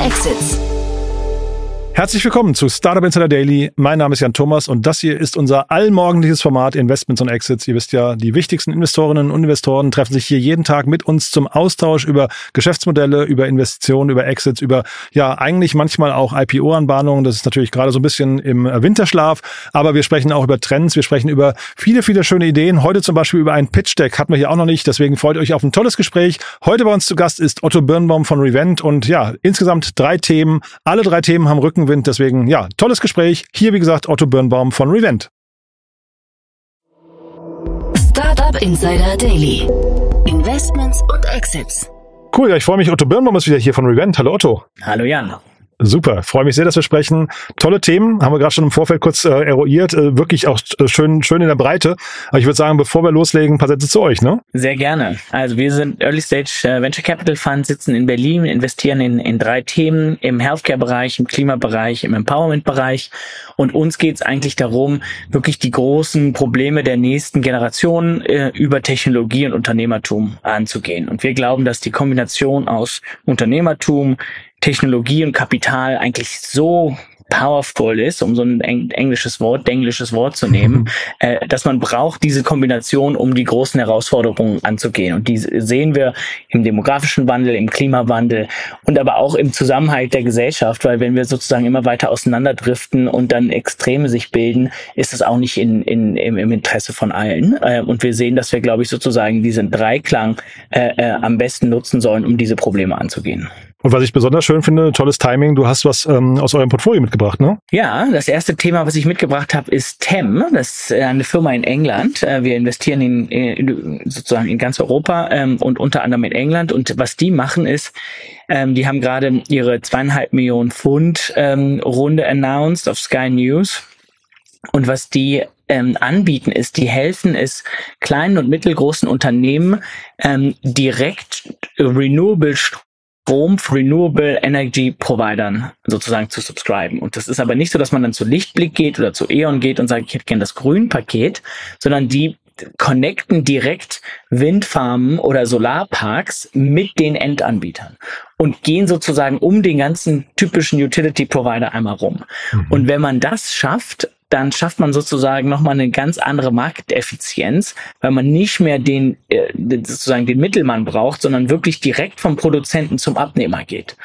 Exits. Herzlich willkommen zu Startup Insider Daily. Mein Name ist Jan Thomas und das hier ist unser allmorgendliches Format Investments und Exits. Ihr wisst ja, die wichtigsten Investorinnen und Investoren treffen sich hier jeden Tag mit uns zum Austausch über Geschäftsmodelle, über Investitionen, über Exits, über ja eigentlich manchmal auch IPO-Anbahnungen. Das ist natürlich gerade so ein bisschen im Winterschlaf, aber wir sprechen auch über Trends, wir sprechen über viele, viele schöne Ideen. Heute zum Beispiel über ein Pitch-Deck hatten wir hier auch noch nicht, deswegen freut euch auf ein tolles Gespräch. Heute bei uns zu Gast ist Otto Birnbaum von Revent und ja, insgesamt drei Themen. Alle drei Themen haben Rücken Rückenwind. Deswegen, ja, tolles Gespräch. Hier, wie gesagt, Otto Birnbaum von Revent. Startup Insider Daily. Investments und Exits. Cool, ja, ich freue mich. Otto Birnbaum ist wieder hier von Revent. Hallo Otto. Hallo Jan. Super, freue mich sehr, dass wir sprechen. Tolle Themen, haben wir gerade schon im Vorfeld kurz äh, eruiert, äh, wirklich auch äh, schön, schön in der Breite. Aber ich würde sagen, bevor wir loslegen, ein paar Sätze zu euch, ne? Sehr gerne. Also wir sind Early Stage äh, Venture Capital Fund, sitzen in Berlin, investieren in, in drei Themen, im Healthcare-Bereich, im Klimabereich, im Empowerment-Bereich. Und uns geht es eigentlich darum, wirklich die großen Probleme der nächsten Generation äh, über Technologie und Unternehmertum anzugehen. Und wir glauben, dass die Kombination aus Unternehmertum, Technologie und Kapital eigentlich so powerful ist, um so ein englisches Wort, englisches Wort zu nehmen, äh, dass man braucht diese Kombination, um die großen Herausforderungen anzugehen. Und die sehen wir im demografischen Wandel, im Klimawandel und aber auch im Zusammenhalt der Gesellschaft, weil wenn wir sozusagen immer weiter auseinanderdriften und dann Extreme sich bilden, ist das auch nicht in, in, im, im Interesse von allen. Äh, und wir sehen, dass wir, glaube ich, sozusagen diesen Dreiklang äh, äh, am besten nutzen sollen, um diese Probleme anzugehen. Und was ich besonders schön finde, tolles Timing, du hast was ähm, aus eurem Portfolio mitgebracht, ne? Ja, das erste Thema, was ich mitgebracht habe, ist TEM. Das ist eine Firma in England. Äh, wir investieren in, in sozusagen in ganz Europa ähm, und unter anderem in England. Und was die machen ist, ähm, die haben gerade ihre zweieinhalb Millionen Pfund ähm, Runde announced auf Sky News. Und was die ähm, anbieten, ist, die helfen es kleinen und mittelgroßen Unternehmen ähm, direkt Renewable Strom Renewable Energy Providern sozusagen zu subscriben. Und das ist aber nicht so, dass man dann zu Lichtblick geht oder zu E.ON geht und sagt, ich hätte gern das Grünpaket, sondern die connecten direkt Windfarmen oder Solarparks mit den Endanbietern und gehen sozusagen um den ganzen typischen Utility Provider einmal rum. Mhm. Und wenn man das schafft, dann schafft man sozusagen nochmal eine ganz andere Markteffizienz, weil man nicht mehr den, äh, sozusagen den Mittelmann braucht, sondern wirklich direkt vom Produzenten zum Abnehmer geht.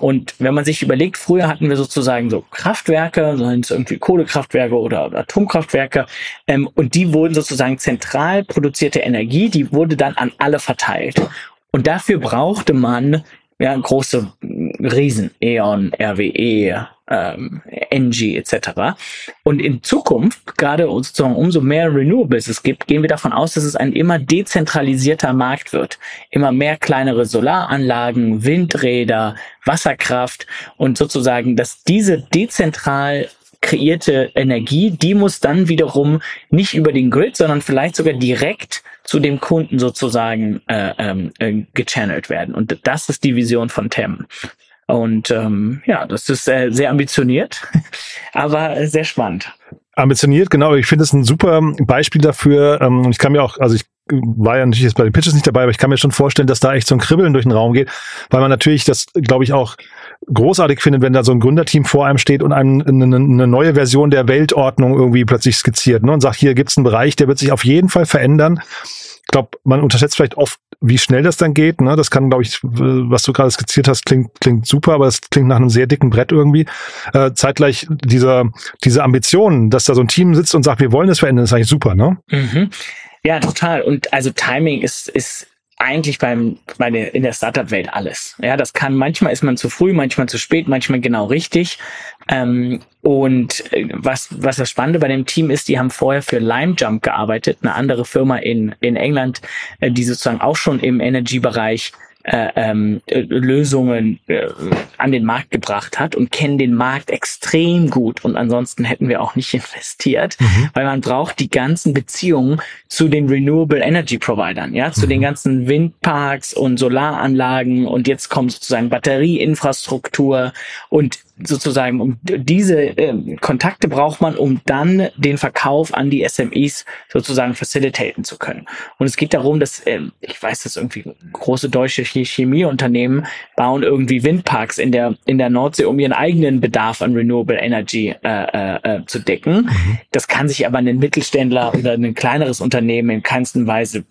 Und wenn man sich überlegt, früher hatten wir sozusagen so Kraftwerke, seien es irgendwie Kohlekraftwerke oder Atomkraftwerke, ähm, und die wurden sozusagen zentral produzierte Energie, die wurde dann an alle verteilt. Und dafür brauchte man ja, große Riesen, E.ON, RWE, ähm, Engie etc. Und in Zukunft, gerade sozusagen umso mehr Renewables es gibt, gehen wir davon aus, dass es ein immer dezentralisierter Markt wird. Immer mehr kleinere Solaranlagen, Windräder, Wasserkraft und sozusagen, dass diese dezentral kreierte Energie, die muss dann wiederum nicht über den Grid, sondern vielleicht sogar direkt zu dem Kunden sozusagen äh, ähm, äh, gechannelt werden. Und das ist die Vision von TEM. Und ähm, ja, das ist äh, sehr ambitioniert, aber sehr spannend. Ambitioniert, genau. Ich finde es ein super Beispiel dafür. Ähm, ich kann mir auch, also ich war ja natürlich jetzt bei den Pitches nicht dabei, aber ich kann mir schon vorstellen, dass da echt so ein Kribbeln durch den Raum geht, weil man natürlich das, glaube ich, auch großartig findet, wenn da so ein Gründerteam vor einem steht und einem eine, eine neue Version der Weltordnung irgendwie plötzlich skizziert ne, und sagt, hier gibt's einen Bereich, der wird sich auf jeden Fall verändern. Glaube, man unterschätzt vielleicht oft, wie schnell das dann geht. Ne? Das kann, glaube ich, was du gerade skizziert hast, klingt, klingt super, aber es klingt nach einem sehr dicken Brett irgendwie. Äh, zeitgleich dieser, diese Ambition, dass da so ein Team sitzt und sagt, wir wollen das verändern, ist eigentlich super, ne? Mhm. Ja, total. Und also Timing ist, ist eigentlich beim, bei der, in der Startup-Welt alles. Ja, das kann, manchmal ist man zu früh, manchmal zu spät, manchmal genau richtig. Ähm, und äh, was, was das Spannende bei dem Team ist, die haben vorher für LimeJump gearbeitet, eine andere Firma in, in England, äh, die sozusagen auch schon im Energy-Bereich äh, ähm, äh, Lösungen äh, an den Markt gebracht hat und kennen den Markt extrem gut. Und ansonsten hätten wir auch nicht investiert, mhm. weil man braucht die ganzen Beziehungen zu den Renewable Energy Providern, ja, zu mhm. den ganzen Windparks und Solaranlagen und jetzt kommt sozusagen Batterieinfrastruktur und sozusagen, um diese äh, Kontakte braucht man, um dann den Verkauf an die SMEs sozusagen facilitaten zu können. Und es geht darum, dass, äh, ich weiß, dass irgendwie große deutsche Chemieunternehmen bauen irgendwie Windparks in der, in der Nordsee, um ihren eigenen Bedarf an Renewable Energy äh, äh, äh zu decken. Mhm. Das kann sich aber ein Mittelständler oder ein kleineres Unternehmen in keinster Weise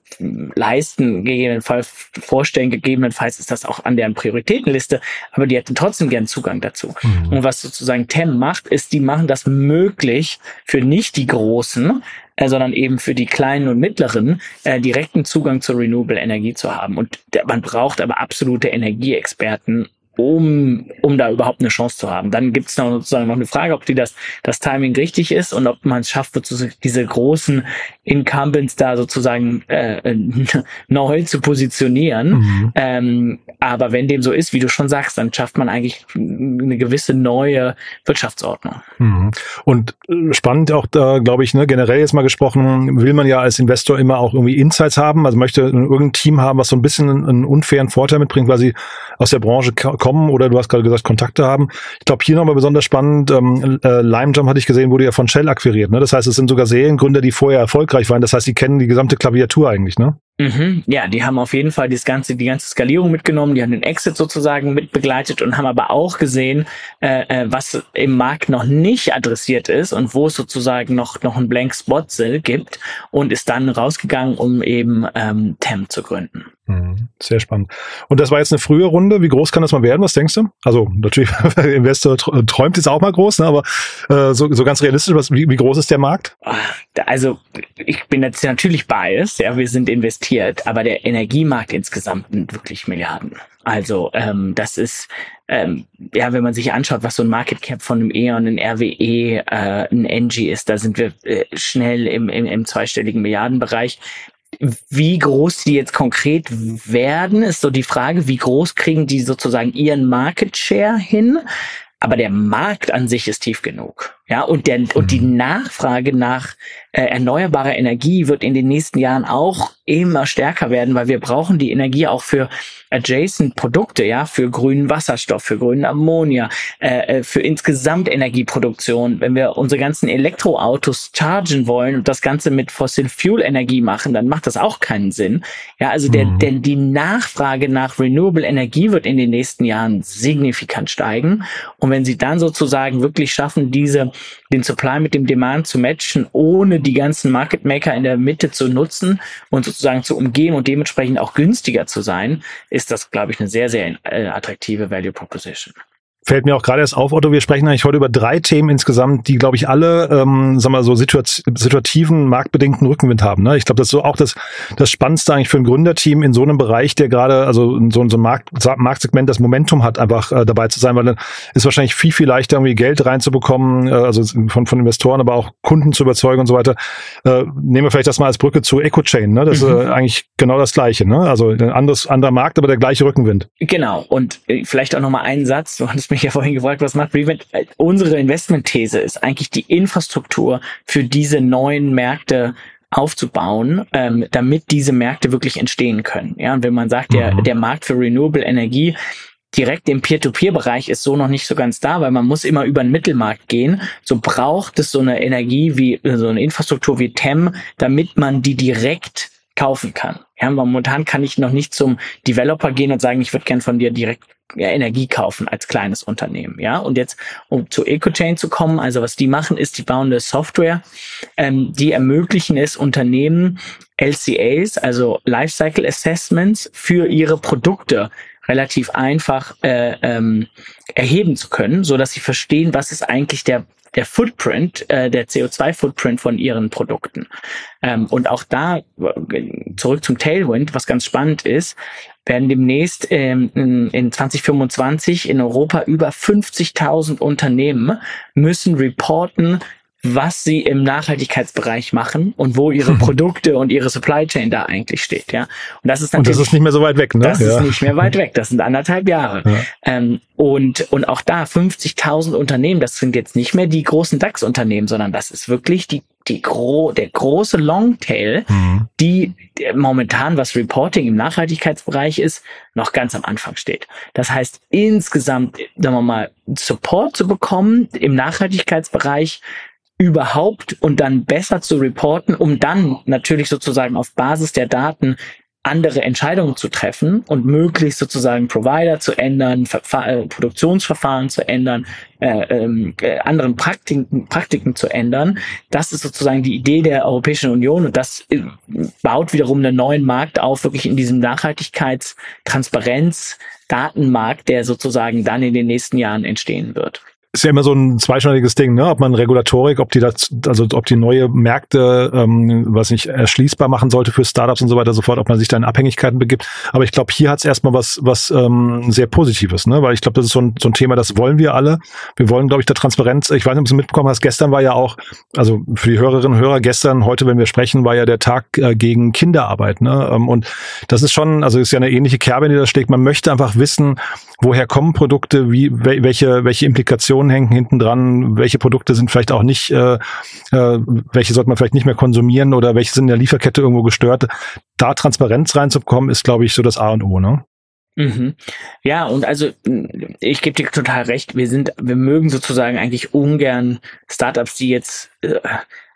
leisten, gegebenenfalls vorstellen, gegebenenfalls ist das auch an deren Prioritätenliste, aber die hätten trotzdem gern Zugang dazu. Mhm. Und was sozusagen TEM macht, ist, die machen das möglich für nicht die Großen, äh, sondern eben für die kleinen und mittleren äh, direkten Zugang zur Renewable Energie zu haben. Und man braucht aber absolute Energieexperten, um, um da überhaupt eine Chance zu haben. Dann gibt es noch sozusagen noch eine Frage, ob die das, das Timing richtig ist und ob man es schafft, diese großen Incumbents da sozusagen äh, neu zu positionieren. Mhm. Ähm, aber wenn dem so ist, wie du schon sagst, dann schafft man eigentlich eine gewisse neue Wirtschaftsordnung. Mhm. Und äh, spannend auch da, glaube ich, ne, generell jetzt mal gesprochen, will man ja als Investor immer auch irgendwie Insights haben, also möchte irgendein Team haben, was so ein bisschen einen unfairen Vorteil mitbringt, weil sie aus der Branche kommen oder du hast gerade gesagt, Kontakte haben. Ich glaube, hier nochmal besonders spannend, ähm, äh, LimeJump hatte ich gesehen, wurde ja von Shell akquiriert. Ne? Das heißt, es sind sogar Seriengründer, die vorher erfolgreich waren. Das heißt, die kennen die gesamte Klaviatur eigentlich, ne? Mhm. Ja, die haben auf jeden Fall das ganze, die ganze Skalierung mitgenommen, die haben den Exit sozusagen mit begleitet und haben aber auch gesehen, äh, äh, was im Markt noch nicht adressiert ist und wo es sozusagen noch noch einen Blank Spot gibt und ist dann rausgegangen, um eben ähm, TEM zu gründen. Mhm. Sehr spannend. Und das war jetzt eine frühe Runde. Wie groß kann das mal werden? Was denkst du? Also natürlich, Investor träumt jetzt auch mal groß, ne? aber äh, so, so ganz realistisch, was, wie, wie groß ist der Markt? Ah, also ich bin jetzt natürlich biased, ja, wir sind investiert, aber der Energiemarkt insgesamt sind wirklich Milliarden. Also ähm, das ist ähm, ja, wenn man sich anschaut, was so ein Market Cap von einem E.ON, ein RWE, äh, ein Engie ist, da sind wir äh, schnell im, im, im zweistelligen Milliardenbereich. Wie groß die jetzt konkret werden, ist so die Frage, wie groß kriegen die sozusagen ihren Market Share hin? Aber der Markt an sich ist tief genug. Ja, und der, und die mhm. Nachfrage nach äh, erneuerbarer Energie wird in den nächsten Jahren auch immer stärker werden, weil wir brauchen die Energie auch für adjacent Produkte, ja, für grünen Wasserstoff, für grünen Ammonia, äh, äh, für insgesamt Energieproduktion. Wenn wir unsere ganzen Elektroautos chargen wollen und das Ganze mit Fossil Fuel Energie machen, dann macht das auch keinen Sinn. Ja, also der, mhm. denn die Nachfrage nach Renewable Energie wird in den nächsten Jahren signifikant steigen. Und wenn sie dann sozusagen wirklich schaffen, diese den Supply mit dem Demand zu matchen, ohne die ganzen Market Maker in der Mitte zu nutzen und sozusagen zu umgehen und dementsprechend auch günstiger zu sein, ist das, glaube ich, eine sehr, sehr äh, attraktive Value Proposition fällt mir auch gerade erst auf, Otto, wir sprechen eigentlich heute über drei Themen insgesamt, die, glaube ich, alle, ähm, sagen wir mal, so situat situativen, marktbedingten Rückenwind haben. Ne? Ich glaube, das ist so auch das, das Spannendste eigentlich für ein Gründerteam in so einem Bereich, der gerade, also in so, so einem Markt, Marktsegment das Momentum hat, einfach äh, dabei zu sein, weil dann ist wahrscheinlich viel, viel leichter, irgendwie Geld reinzubekommen, äh, also von, von Investoren, aber auch Kunden zu überzeugen und so weiter. Äh, nehmen wir vielleicht das mal als Brücke zu EcoChain. Ne? Das mhm. ist äh, eigentlich genau das Gleiche. Ne? Also ein anderes, anderer Markt, aber der gleiche Rückenwind. Genau. Und äh, vielleicht auch nochmal einen Satz. Du hattest mich ja vorhin gefragt, was macht Revent? Unsere Investmentthese ist eigentlich die Infrastruktur für diese neuen Märkte aufzubauen, ähm, damit diese Märkte wirklich entstehen können. Ja, und wenn man sagt, der, mhm. der Markt für Renewable Energie direkt im Peer-to-Peer-Bereich ist so noch nicht so ganz da, weil man muss immer über den Mittelmarkt gehen. So braucht es so eine Energie wie so eine Infrastruktur wie TEM, damit man die direkt kaufen kann. Ja, momentan kann ich noch nicht zum Developer gehen und sagen, ich würde gern von dir direkt ja, Energie kaufen als kleines Unternehmen. Ja, und jetzt um zu EcoChain zu kommen, also was die machen, ist, die bauen eine Software, ähm, die ermöglichen es Unternehmen LCAs, also Lifecycle Assessments für ihre Produkte relativ einfach äh, ähm, erheben zu können, so dass sie verstehen, was ist eigentlich der der Footprint, äh, der CO2-Footprint von ihren Produkten. Ähm, und auch da, äh, zurück zum Tailwind, was ganz spannend ist, werden demnächst ähm, in, in 2025 in Europa über 50.000 Unternehmen müssen reporten, was sie im Nachhaltigkeitsbereich machen und wo ihre Produkte und ihre Supply Chain da eigentlich steht, ja. Und das ist natürlich. Und das ist nicht mehr so weit weg, ne? Das ja. ist nicht mehr weit weg. Das sind anderthalb Jahre. Ja. Ähm, und, und auch da 50.000 Unternehmen, das sind jetzt nicht mehr die großen DAX-Unternehmen, sondern das ist wirklich die die gro der große Longtail, mhm. die momentan, was Reporting im Nachhaltigkeitsbereich ist, noch ganz am Anfang steht. Das heißt, insgesamt, sagen wir mal, Support zu bekommen im Nachhaltigkeitsbereich überhaupt und dann besser zu reporten, um dann natürlich sozusagen auf Basis der Daten andere Entscheidungen zu treffen und möglichst sozusagen Provider zu ändern, Ver äh, Produktionsverfahren zu ändern, äh, ähm, äh, anderen Praktiken, Praktiken zu ändern. Das ist sozusagen die Idee der Europäischen Union und das äh, baut wiederum einen neuen Markt auf, wirklich in diesem Nachhaltigkeits-, Transparenz-, Datenmarkt, der sozusagen dann in den nächsten Jahren entstehen wird ist ja immer so ein zweischneidiges Ding, ne? Ob man Regulatorik, ob die das, also ob die neue Märkte, ähm, was nicht erschließbar machen sollte für Startups und so weiter, sofort, ob man sich da in Abhängigkeiten begibt. Aber ich glaube, hier hat es erstmal was, was ähm, sehr Positives, ne? Weil ich glaube, das ist so ein, so ein Thema, das wollen wir alle. Wir wollen, glaube ich, der Transparenz. Ich weiß nicht, ob du mitbekommen hast. Gestern war ja auch, also für die Hörerinnen und Hörer, gestern, heute, wenn wir sprechen, war ja der Tag äh, gegen Kinderarbeit, ne? Ähm, und das ist schon, also ist ja eine ähnliche Kerbe, die da steckt. Man möchte einfach wissen, woher kommen Produkte, wie welche welche Implikationen hängen hinten dran, welche Produkte sind vielleicht auch nicht, äh, äh, welche sollte man vielleicht nicht mehr konsumieren oder welche sind in der Lieferkette irgendwo gestört. Da Transparenz reinzubekommen, ist, glaube ich, so das A und O, ne? Mhm. Ja, und also ich gebe dir total recht, wir sind, wir mögen sozusagen eigentlich ungern Startups, die jetzt äh,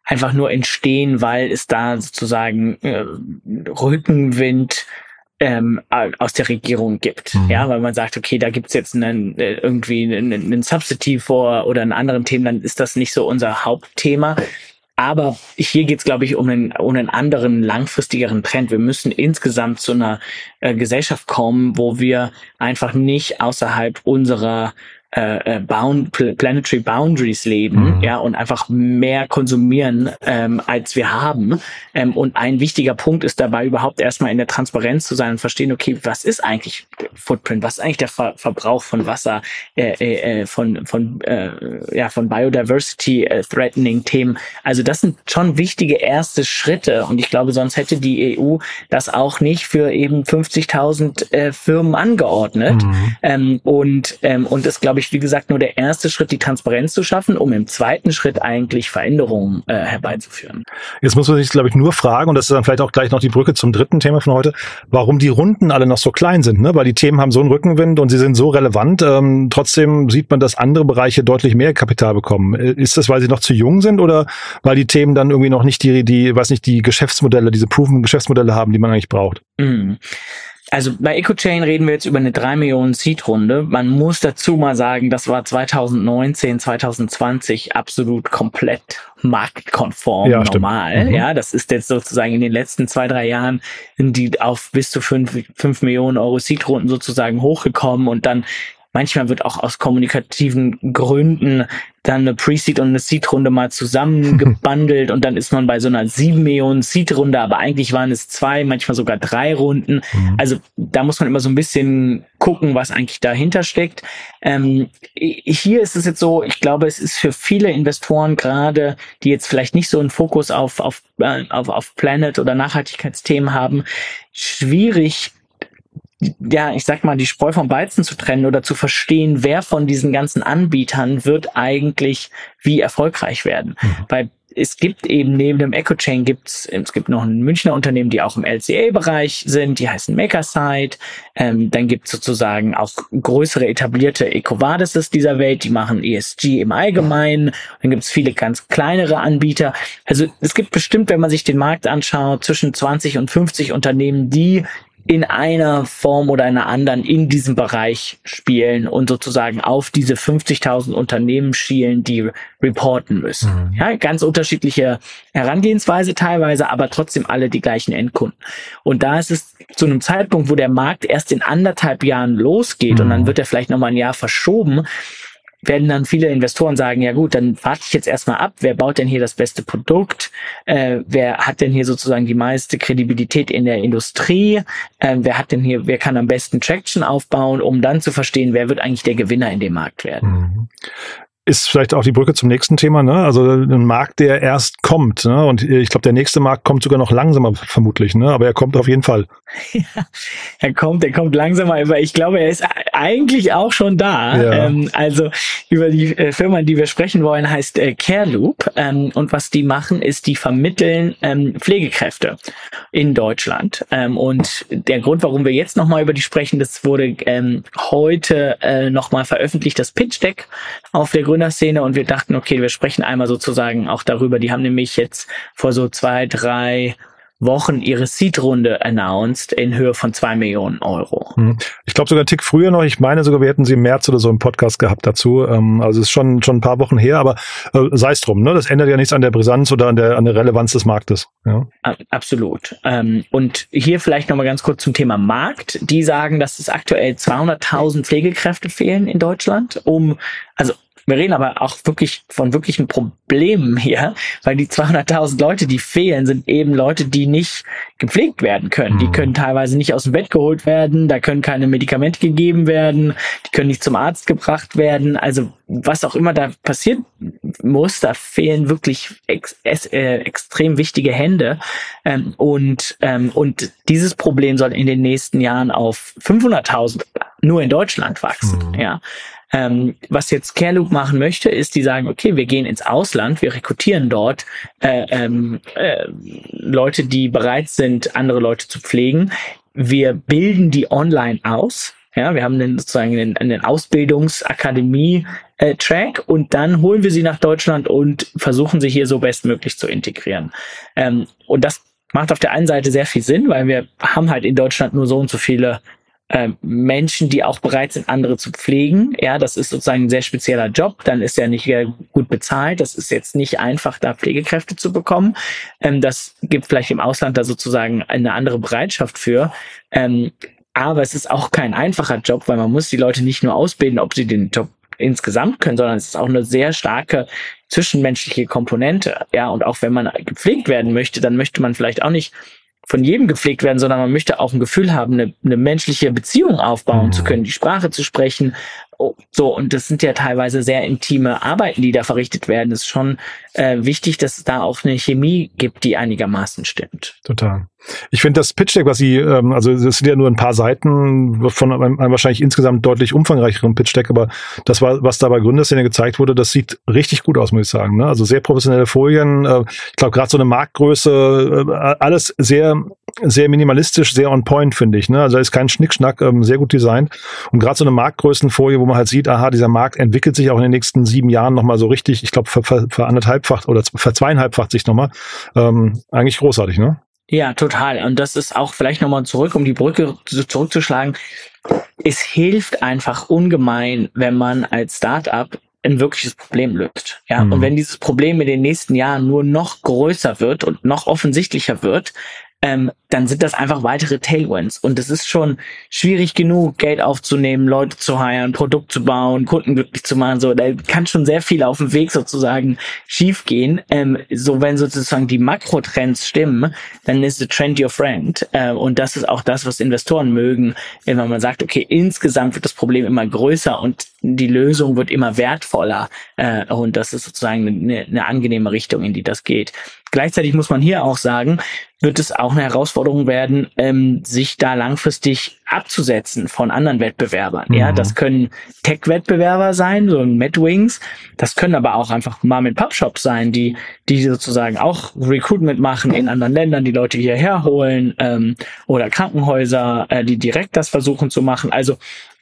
einfach nur entstehen, weil es da sozusagen äh, Rückenwind ähm, aus der Regierung gibt. Mhm. Ja, weil man sagt, okay, da gibt's jetzt einen, äh, irgendwie einen, einen Substitute vor oder einen anderen Themen, dann ist das nicht so unser Hauptthema. Aber hier geht's, glaube ich, um einen, um einen anderen, langfristigeren Trend. Wir müssen insgesamt zu einer äh, Gesellschaft kommen, wo wir einfach nicht außerhalb unserer äh, äh, bound, planetary boundaries leben, mhm. ja, und einfach mehr konsumieren, ähm, als wir haben. Ähm, und ein wichtiger Punkt ist dabei überhaupt erstmal in der Transparenz zu sein und verstehen, okay, was ist eigentlich Footprint, was ist eigentlich der Ver Verbrauch von Wasser, äh, äh, äh, von, von, äh, ja, von Biodiversity äh, threatening Themen. Also das sind schon wichtige erste Schritte und ich glaube, sonst hätte die EU das auch nicht für eben 50.000 äh, Firmen angeordnet. Mhm. Ähm, und, ähm, und das glaube ich, wie gesagt, nur der erste Schritt, die Transparenz zu schaffen, um im zweiten Schritt eigentlich Veränderungen äh, herbeizuführen. Jetzt muss man sich, glaube ich, nur fragen, und das ist dann vielleicht auch gleich noch die Brücke zum dritten Thema von heute, warum die Runden alle noch so klein sind, ne? Weil die Themen haben so einen Rückenwind und sie sind so relevant. Ähm, trotzdem sieht man, dass andere Bereiche deutlich mehr Kapital bekommen. Äh, ist das, weil sie noch zu jung sind oder weil die Themen dann irgendwie noch nicht die, die, weiß nicht, die Geschäftsmodelle, diese proven Geschäftsmodelle haben, die man eigentlich braucht? Mhm also bei EcoChain reden wir jetzt über eine 3 Millionen Seed-Runde. Man muss dazu mal sagen, das war 2019, 2020 absolut komplett marktkonform ja, normal. Mhm. Ja, das ist jetzt sozusagen in den letzten zwei, drei Jahren die auf bis zu fünf, fünf Millionen Euro Seed-Runden sozusagen hochgekommen und dann manchmal wird auch aus kommunikativen Gründen dann eine Pre-Seed und eine Seed-Runde mal zusammengebundelt und dann ist man bei so einer sieben Millionen Seed-Runde, aber eigentlich waren es zwei, manchmal sogar drei Runden. Mhm. Also da muss man immer so ein bisschen gucken, was eigentlich dahinter steckt. Ähm, hier ist es jetzt so, ich glaube, es ist für viele Investoren gerade, die jetzt vielleicht nicht so einen Fokus auf, auf, äh, auf, auf Planet oder Nachhaltigkeitsthemen haben, schwierig ja, ich sag mal, die Spreu vom Weizen zu trennen oder zu verstehen, wer von diesen ganzen Anbietern wird eigentlich wie erfolgreich werden. Mhm. Weil es gibt eben neben dem EcoChain gibt's, es gibt noch ein Münchner Unternehmen, die auch im LCA-Bereich sind, die heißen Makerside. Ähm, dann gibt's sozusagen auch größere etablierte Ecovadis dieser Welt, die machen ESG im Allgemeinen. Dann gibt's viele ganz kleinere Anbieter. Also es gibt bestimmt, wenn man sich den Markt anschaut, zwischen 20 und 50 Unternehmen, die in einer Form oder einer anderen in diesem Bereich spielen und sozusagen auf diese 50.000 Unternehmen schielen, die reporten müssen. Mhm. Ja, ganz unterschiedliche Herangehensweise teilweise, aber trotzdem alle die gleichen Endkunden. Und da ist es zu einem Zeitpunkt, wo der Markt erst in anderthalb Jahren losgeht mhm. und dann mhm. wird er vielleicht nochmal ein Jahr verschoben, werden dann viele Investoren sagen, ja gut, dann warte ich jetzt erstmal ab, wer baut denn hier das beste Produkt, äh, wer hat denn hier sozusagen die meiste Kredibilität in der Industrie, äh, wer hat denn hier, wer kann am besten Traction aufbauen, um dann zu verstehen, wer wird eigentlich der Gewinner in dem Markt werden. Mhm. Ist vielleicht auch die Brücke zum nächsten Thema, ne? Also ein Markt, der erst kommt, ne? Und ich glaube, der nächste Markt kommt sogar noch langsamer vermutlich, ne? Aber er kommt auf jeden Fall. Ja, er kommt, er kommt langsamer, aber ich glaube, er ist eigentlich auch schon da. Ja. Ähm, also über die äh, Firma, die wir sprechen wollen, heißt äh, CareLoop. Ähm, und was die machen, ist, die vermitteln ähm, Pflegekräfte in Deutschland. Ähm, und der Grund, warum wir jetzt nochmal über die sprechen, das wurde ähm, heute äh, nochmal veröffentlicht, das Pitch Deck auf der Gründerszene und wir dachten, okay, wir sprechen einmal sozusagen auch darüber. Die haben nämlich jetzt vor so zwei, drei Wochen ihre Seed-Runde announced in Höhe von zwei Millionen Euro. Hm. Ich glaube sogar einen Tick früher noch. Ich meine sogar, wir hätten sie im März oder so im Podcast gehabt dazu. Ähm, also es ist schon, schon ein paar Wochen her, aber äh, sei es drum. Ne? Das ändert ja nichts an der Brisanz oder an der, an der Relevanz des Marktes. Ja. Absolut. Ähm, und hier vielleicht nochmal ganz kurz zum Thema Markt. Die sagen, dass es aktuell 200.000 Pflegekräfte fehlen in Deutschland, um also wir reden aber auch wirklich von wirklichen Problemen hier, weil die 200.000 Leute, die fehlen, sind eben Leute, die nicht gepflegt werden können. Mhm. Die können teilweise nicht aus dem Bett geholt werden, da können keine Medikamente gegeben werden, die können nicht zum Arzt gebracht werden. Also was auch immer da passiert muss, da fehlen wirklich ex äh, extrem wichtige Hände. Ähm, und, ähm, und dieses Problem soll in den nächsten Jahren auf 500.000 nur in Deutschland wachsen. Mhm. Ja. Ähm, was jetzt CareLoop machen möchte, ist, die sagen, okay, wir gehen ins Ausland, wir rekrutieren dort äh, ähm, äh, Leute, die bereit sind, andere Leute zu pflegen. Wir bilden die online aus. Ja, wir haben den, sozusagen einen, einen Ausbildungsakademie-Track äh, und dann holen wir sie nach Deutschland und versuchen sie hier so bestmöglich zu integrieren. Ähm, und das macht auf der einen Seite sehr viel Sinn, weil wir haben halt in Deutschland nur so und so viele äh, Menschen, die auch bereit sind, andere zu pflegen. Ja, das ist sozusagen ein sehr spezieller Job. Dann ist er nicht gut bezahlt. Das ist jetzt nicht einfach, da Pflegekräfte zu bekommen. Ähm, das gibt vielleicht im Ausland da sozusagen eine andere Bereitschaft für. Ähm, aber es ist auch kein einfacher Job, weil man muss die Leute nicht nur ausbilden, ob sie den Job insgesamt können, sondern es ist auch eine sehr starke zwischenmenschliche Komponente. Ja, und auch wenn man gepflegt werden möchte, dann möchte man vielleicht auch nicht von jedem gepflegt werden, sondern man möchte auch ein Gefühl haben, eine, eine menschliche Beziehung aufbauen mhm. zu können, die Sprache zu sprechen. Oh, so, und das sind ja teilweise sehr intime Arbeiten, die da verrichtet werden. Es ist schon äh, wichtig, dass es da auch eine Chemie gibt, die einigermaßen stimmt. Total. Ich finde das Pitch Deck, was Sie, ähm, also das sind ja nur ein paar Seiten von einem, einem wahrscheinlich insgesamt deutlich umfangreicheren Pitch Deck, aber das war, was da bei Gründerszene gezeigt wurde, das sieht richtig gut aus, muss ich sagen. Ne? Also sehr professionelle Folien. Äh, ich glaube, gerade so eine Marktgröße, äh, alles sehr, sehr minimalistisch, sehr on point, finde ich. Ne? Also da ist kein Schnickschnack, ähm, sehr gut designt. Und gerade so eine Marktgrößenfolie, wo man halt sieht, aha, dieser Markt entwickelt sich auch in den nächsten sieben Jahren nochmal so richtig, ich glaube, ver, ver, ver anderthalbfacht oder verzweieinhalbfacht sich nochmal. Ähm, eigentlich großartig, ne? Ja, total. Und das ist auch vielleicht nochmal zurück, um die Brücke zurückzuschlagen. Es hilft einfach ungemein, wenn man als Startup ein wirkliches Problem löst. Ja, mhm. und wenn dieses Problem in den nächsten Jahren nur noch größer wird und noch offensichtlicher wird, ähm, dann sind das einfach weitere Tailwinds. Und es ist schon schwierig genug, Geld aufzunehmen, Leute zu heiren, Produkt zu bauen, Kunden glücklich zu machen. So, da kann schon sehr viel auf dem Weg sozusagen schiefgehen. Ähm, so, wenn sozusagen die Makrotrends stimmen, dann ist the trend your friend. Äh, und das ist auch das, was Investoren mögen, wenn man sagt, okay, insgesamt wird das Problem immer größer und die Lösung wird immer wertvoller. Äh, und das ist sozusagen eine, eine angenehme Richtung, in die das geht. Gleichzeitig muss man hier auch sagen, wird es auch eine Herausforderung werden, ähm, sich da langfristig abzusetzen von anderen Wettbewerbern. Mhm. Ja, das können Tech-Wettbewerber sein, so ein MedWings. Das können aber auch einfach Mom-and-Pop-Shops sein, die, die sozusagen auch Recruitment machen in anderen Ländern, die Leute hierher holen, ähm, oder Krankenhäuser, äh, die direkt das versuchen zu machen. Also,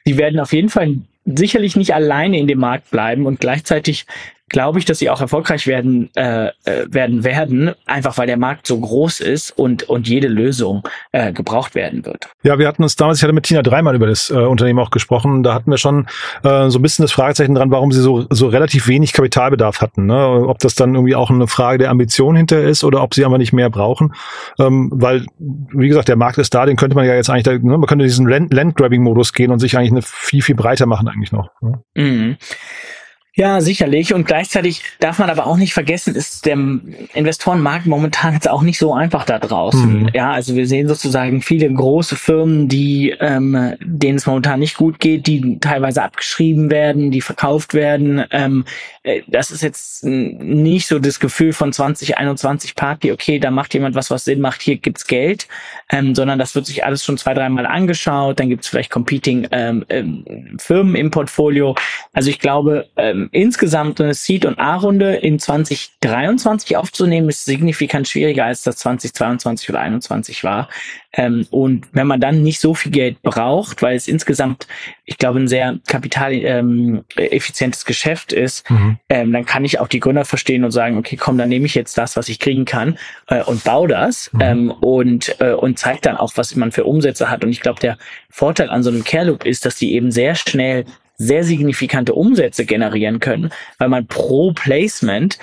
die werden auf jeden Fall sicherlich nicht alleine in dem Markt bleiben und gleichzeitig glaube ich, dass sie auch erfolgreich werden äh, äh, werden werden, einfach weil der Markt so groß ist und und jede Lösung äh, gebraucht werden wird. Ja, wir hatten uns damals, ich hatte mit Tina dreimal über das äh, Unternehmen auch gesprochen. Da hatten wir schon äh, so ein bisschen das Fragezeichen dran, warum sie so so relativ wenig Kapitalbedarf hatten. Ne? Ob das dann irgendwie auch eine Frage der Ambition hinter ist oder ob sie einfach nicht mehr brauchen, ähm, weil wie gesagt, der Markt ist da, den könnte man ja jetzt eigentlich, da, ne? man könnte diesen Land-Grabbing-Modus gehen und sich eigentlich eine viel viel breiter machen eigentlich noch. Ne? Mhm. Ja, sicherlich. Und gleichzeitig darf man aber auch nicht vergessen, ist der Investorenmarkt momentan jetzt auch nicht so einfach da draußen. Mhm. Ja, also wir sehen sozusagen viele große Firmen, die ähm, denen es momentan nicht gut geht, die teilweise abgeschrieben werden, die verkauft werden. Ähm, äh, das ist jetzt nicht so das Gefühl von 2021 Party, okay, da macht jemand was, was Sinn macht, hier gibt's Geld, ähm, sondern das wird sich alles schon zwei, dreimal angeschaut, dann gibt's vielleicht Competing ähm, ähm, Firmen im Portfolio. Also ich glaube, ähm, insgesamt eine Seed- und A-Runde in 2023 aufzunehmen, ist signifikant schwieriger, als das 2022 oder 2021 war. Ähm, und wenn man dann nicht so viel Geld braucht, weil es insgesamt, ich glaube, ein sehr kapitaleffizientes ähm, Geschäft ist, mhm. ähm, dann kann ich auch die Gründer verstehen und sagen, okay, komm, dann nehme ich jetzt das, was ich kriegen kann äh, und baue das mhm. ähm, und, äh, und zeigt dann auch, was man für Umsätze hat. Und ich glaube, der Vorteil an so einem Care Loop ist, dass die eben sehr schnell sehr signifikante Umsätze generieren können, weil man pro Placement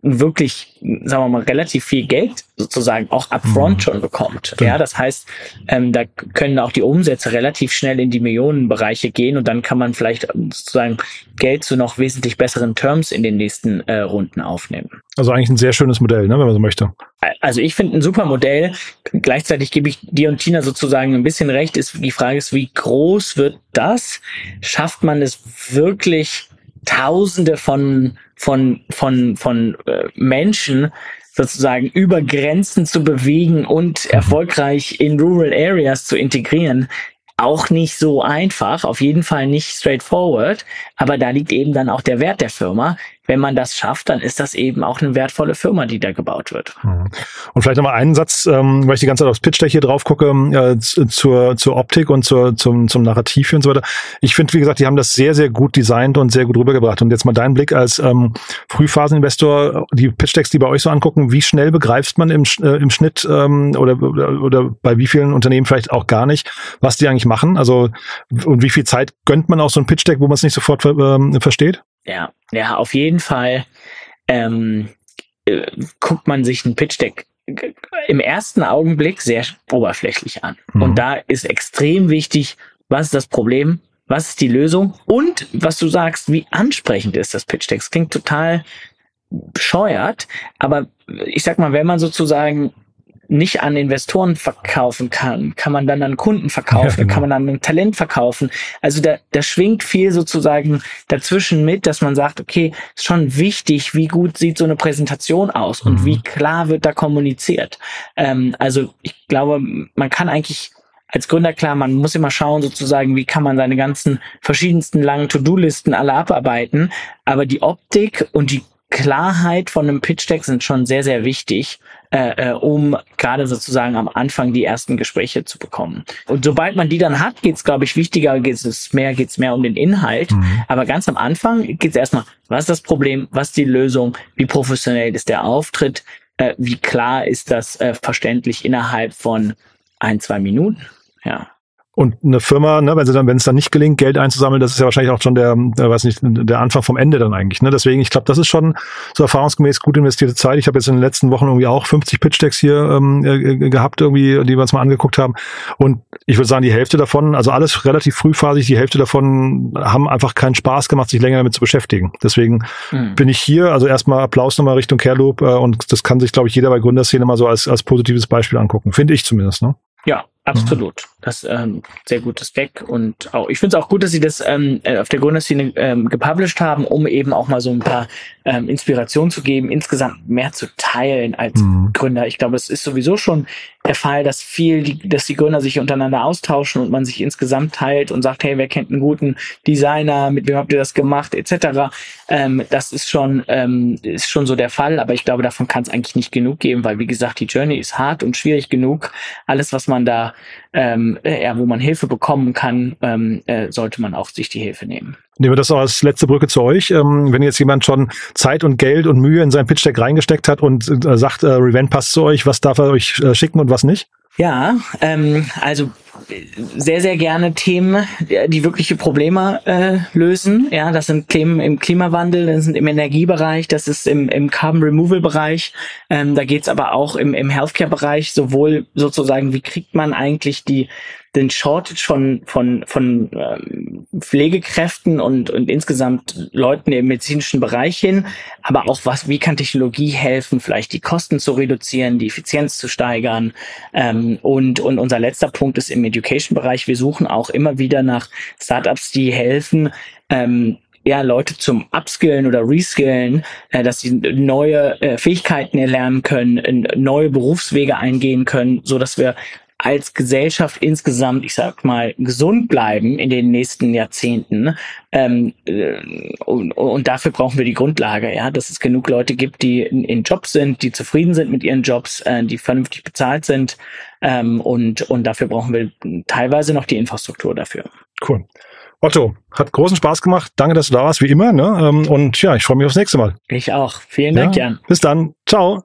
wirklich, sagen wir mal, relativ viel Geld sozusagen auch upfront mhm. schon bekommt. Ja, das heißt, ähm, da können auch die Umsätze relativ schnell in die Millionenbereiche gehen und dann kann man vielleicht sozusagen Geld zu noch wesentlich besseren Terms in den nächsten äh, Runden aufnehmen. Also eigentlich ein sehr schönes Modell, ne, wenn man so möchte. Also ich finde ein super Modell. Gleichzeitig gebe ich dir und Tina sozusagen ein bisschen recht. Ist die Frage ist, wie groß wird das? Schafft man es wirklich Tausende von von, von, von äh, Menschen sozusagen über Grenzen zu bewegen und mhm. erfolgreich in Rural Areas zu integrieren, auch nicht so einfach, auf jeden Fall nicht straightforward, aber da liegt eben dann auch der Wert der Firma, wenn man das schafft, dann ist das eben auch eine wertvolle Firma, die da gebaut wird. Mhm. Und vielleicht nochmal einen Satz, ähm, weil ich die ganze Zeit aufs Pitch Deck hier drauf gucke, äh, zur, zur Optik und zur, zum, zum Narrativ und so weiter. Ich finde, wie gesagt, die haben das sehr, sehr gut designt und sehr gut rübergebracht. Und jetzt mal dein Blick als ähm, Frühphaseninvestor, die Pitch Decks, die bei euch so angucken, wie schnell begreifst man im, äh, im Schnitt ähm, oder, oder, oder bei wie vielen Unternehmen vielleicht auch gar nicht, was die eigentlich machen? Also und wie viel Zeit gönnt man auch so ein Pitch Deck, wo man es nicht sofort ähm, versteht? Ja, ja, auf jeden Fall ähm, äh, guckt man sich ein Pitch Deck im ersten Augenblick sehr oberflächlich an. Mhm. Und da ist extrem wichtig, was ist das Problem, was ist die Lösung und was du sagst, wie ansprechend ist das Pitch Deck. Das klingt total bescheuert, aber ich sag mal, wenn man sozusagen nicht an Investoren verkaufen kann, kann man dann an Kunden verkaufen, ja, genau. kann man dann ein Talent verkaufen. Also da, da schwingt viel sozusagen dazwischen mit, dass man sagt, okay, ist schon wichtig, wie gut sieht so eine Präsentation aus und mhm. wie klar wird da kommuniziert. Ähm, also ich glaube, man kann eigentlich als Gründer klar, man muss immer schauen, sozusagen, wie kann man seine ganzen verschiedensten langen To-Do-Listen alle abarbeiten. Aber die Optik und die Klarheit von einem Pitch Deck sind schon sehr, sehr wichtig, äh, äh, um gerade sozusagen am Anfang die ersten Gespräche zu bekommen. Und sobald man die dann hat, geht es, glaube ich, wichtiger, geht es mehr, geht es mehr um den Inhalt. Mhm. Aber ganz am Anfang geht es erstmal, was ist das Problem, was ist die Lösung, wie professionell ist der Auftritt, äh, wie klar ist das äh, verständlich innerhalb von ein, zwei Minuten. Ja. Und eine Firma, ne, wenn sie dann, wenn es dann nicht gelingt, Geld einzusammeln, das ist ja wahrscheinlich auch schon der, der weiß nicht, der Anfang vom Ende dann eigentlich. Ne? Deswegen, ich glaube, das ist schon so erfahrungsgemäß gut investierte Zeit. Ich habe jetzt in den letzten Wochen irgendwie auch 50 Pitch-Decks hier ähm, äh, gehabt, irgendwie, die wir uns mal angeguckt haben. Und ich würde sagen, die Hälfte davon, also alles relativ frühphasig, die Hälfte davon haben einfach keinen Spaß gemacht, sich länger damit zu beschäftigen. Deswegen mhm. bin ich hier, also erstmal Applaus nochmal Richtung Careloop äh, und das kann sich, glaube ich, jeder bei Gründerszene mal so als, als positives Beispiel angucken. Finde ich zumindest. Ne? Ja, absolut. Mhm. Das ähm, sehr gutes Deck und auch ich finde es auch gut, dass sie das ähm, äh, auf der Gründerszene ähm, gepublished haben, um eben auch mal so ein paar ähm, Inspirationen zu geben, insgesamt mehr zu teilen als mhm. Gründer. Ich glaube, es ist sowieso schon der Fall, dass viel, die, dass die Gründer sich untereinander austauschen und man sich insgesamt teilt und sagt, hey, wer kennt einen guten Designer, mit wem habt ihr das gemacht, etc. Ähm, das ist schon ähm, ist schon so der Fall, aber ich glaube, davon kann es eigentlich nicht genug geben, weil wie gesagt, die Journey ist hart und schwierig genug. Alles, was man da ähm, ja, wo man Hilfe bekommen kann, ähm, äh, sollte man auch sich die Hilfe nehmen. Nehmen wir das auch als letzte Brücke zu euch. Ähm, wenn jetzt jemand schon Zeit und Geld und Mühe in sein Pitch Deck reingesteckt hat und äh, sagt, äh, Revent passt zu euch, was darf er euch äh, schicken und was nicht? Ja, ähm, also sehr, sehr gerne Themen, die wirkliche Probleme äh, lösen. Ja, das sind Themen im Klimawandel, das sind im Energiebereich, das ist im, im Carbon Removal Bereich. Ähm, da geht's aber auch im, im Healthcare Bereich, sowohl sozusagen, wie kriegt man eigentlich die den Shortage von, von, von ähm, Pflegekräften und, und insgesamt Leuten im medizinischen Bereich hin, aber auch was, wie kann Technologie helfen, vielleicht die Kosten zu reduzieren, die Effizienz zu steigern. Ähm, und, und unser letzter Punkt ist im Education-Bereich. Wir suchen auch immer wieder nach Startups, die helfen, ähm, ja, Leute zum Upskillen oder Reskillen, äh, dass sie neue äh, Fähigkeiten erlernen können, neue Berufswege eingehen können, so dass wir als Gesellschaft insgesamt, ich sag mal, gesund bleiben in den nächsten Jahrzehnten. Ähm, äh, und, und dafür brauchen wir die Grundlage, ja, dass es genug Leute gibt, die in, in Jobs sind, die zufrieden sind mit ihren Jobs, äh, die vernünftig bezahlt sind. Ähm, und, und dafür brauchen wir teilweise noch die Infrastruktur dafür. Cool. Otto, hat großen Spaß gemacht. Danke, dass du da warst, wie immer. Ne? Ähm, und ja, ich freue mich aufs nächste Mal. Ich auch. Vielen Dank, ja, Jan. Bis dann. Ciao.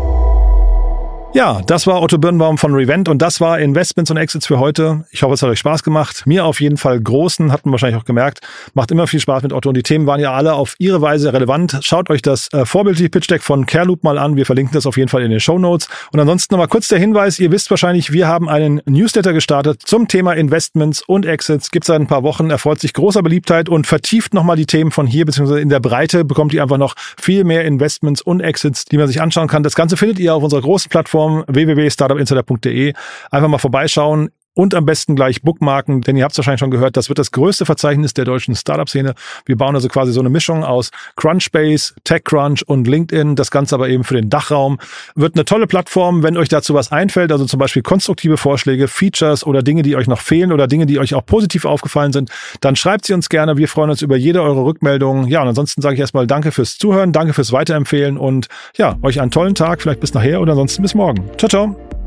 Ja, das war Otto Birnbaum von Revent und das war Investments und Exits für heute. Ich hoffe, es hat euch Spaß gemacht. Mir auf jeden Fall großen, hatten wahrscheinlich auch gemerkt. Macht immer viel Spaß mit Otto und die Themen waren ja alle auf ihre Weise relevant. Schaut euch das äh, vorbildliche Pitch Deck von Careloop mal an. Wir verlinken das auf jeden Fall in den Show Notes. Und ansonsten nochmal kurz der Hinweis. Ihr wisst wahrscheinlich, wir haben einen Newsletter gestartet zum Thema Investments und Exits. Gibt seit ein paar Wochen, erfreut sich großer Beliebtheit und vertieft nochmal die Themen von hier, beziehungsweise in der Breite bekommt ihr einfach noch viel mehr Investments und Exits, die man sich anschauen kann. Das Ganze findet ihr auf unserer großen Plattform www startupinsider.de. Einfach mal vorbeischauen und am besten gleich bookmarken, denn ihr habt es wahrscheinlich schon gehört, das wird das größte Verzeichnis der deutschen Startup-Szene. Wir bauen also quasi so eine Mischung aus Crunchbase, TechCrunch und LinkedIn, das Ganze aber eben für den Dachraum. Wird eine tolle Plattform, wenn euch dazu was einfällt, also zum Beispiel konstruktive Vorschläge, Features oder Dinge, die euch noch fehlen oder Dinge, die euch auch positiv aufgefallen sind, dann schreibt sie uns gerne. Wir freuen uns über jede eure Rückmeldung. Ja, und ansonsten sage ich erstmal danke fürs Zuhören, danke fürs Weiterempfehlen und ja, euch einen tollen Tag, vielleicht bis nachher oder ansonsten bis morgen. Ciao, ciao.